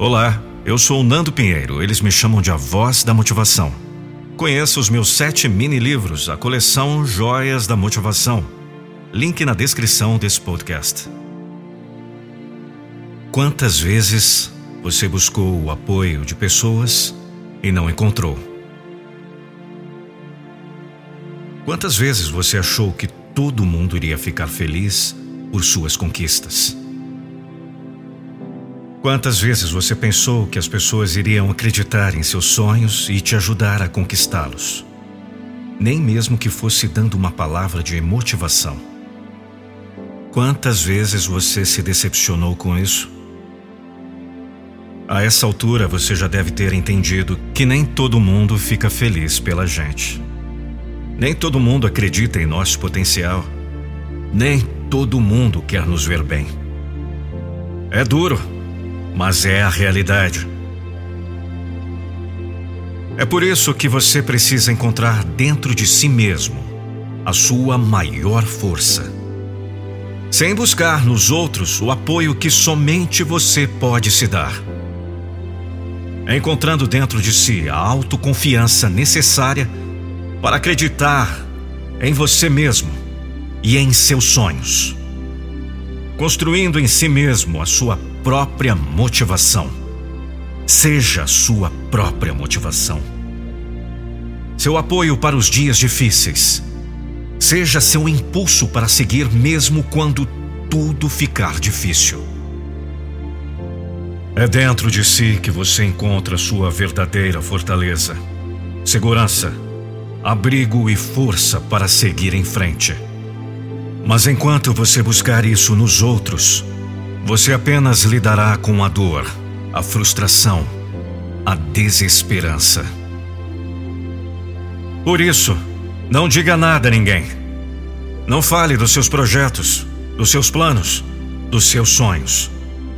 Olá, eu sou o Nando Pinheiro. Eles me chamam de A Voz da Motivação. Conheça os meus sete mini-livros, a coleção Joias da Motivação. Link na descrição desse podcast. Quantas vezes você buscou o apoio de pessoas e não encontrou? Quantas vezes você achou que todo mundo iria ficar feliz por suas conquistas? Quantas vezes você pensou que as pessoas iriam acreditar em seus sonhos e te ajudar a conquistá-los? Nem mesmo que fosse dando uma palavra de motivação. Quantas vezes você se decepcionou com isso? A essa altura você já deve ter entendido que nem todo mundo fica feliz pela gente. Nem todo mundo acredita em nosso potencial. Nem todo mundo quer nos ver bem. É duro mas é a realidade. É por isso que você precisa encontrar dentro de si mesmo a sua maior força. Sem buscar nos outros o apoio que somente você pode se dar. Encontrando dentro de si a autoconfiança necessária para acreditar em você mesmo e em seus sonhos. Construindo em si mesmo a sua própria motivação. Seja sua própria motivação. Seu apoio para os dias difíceis. Seja seu impulso para seguir mesmo quando tudo ficar difícil. É dentro de si que você encontra sua verdadeira fortaleza, segurança, abrigo e força para seguir em frente. Mas enquanto você buscar isso nos outros, você apenas lidará com a dor, a frustração, a desesperança. Por isso, não diga nada a ninguém. Não fale dos seus projetos, dos seus planos, dos seus sonhos,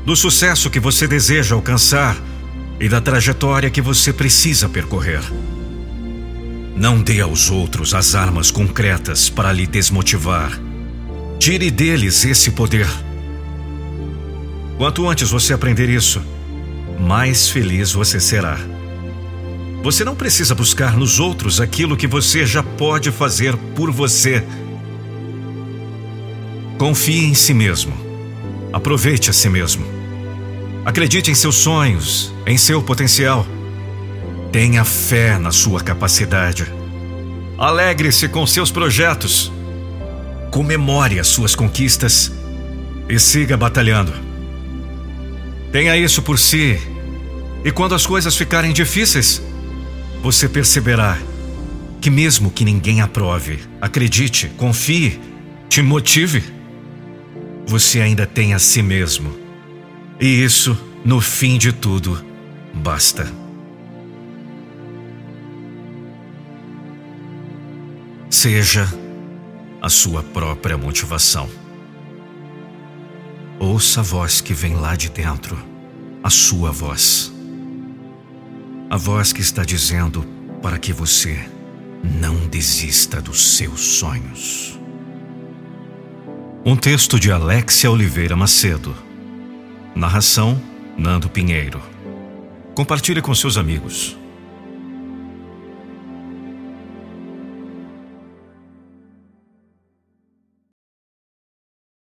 do sucesso que você deseja alcançar e da trajetória que você precisa percorrer. Não dê aos outros as armas concretas para lhe desmotivar. Tire deles esse poder. Quanto antes você aprender isso, mais feliz você será. Você não precisa buscar nos outros aquilo que você já pode fazer por você. Confie em si mesmo. Aproveite a si mesmo. Acredite em seus sonhos, em seu potencial. Tenha fé na sua capacidade. Alegre-se com seus projetos. Comemore as suas conquistas e siga batalhando. Tenha isso por si. E quando as coisas ficarem difíceis, você perceberá que, mesmo que ninguém aprove, acredite, confie, te motive, você ainda tem a si mesmo. E isso, no fim de tudo, basta. Seja a sua própria motivação. Ouça a voz que vem lá de dentro, a sua voz. A voz que está dizendo para que você não desista dos seus sonhos. Um texto de Alexia Oliveira Macedo. Narração: Nando Pinheiro. Compartilhe com seus amigos.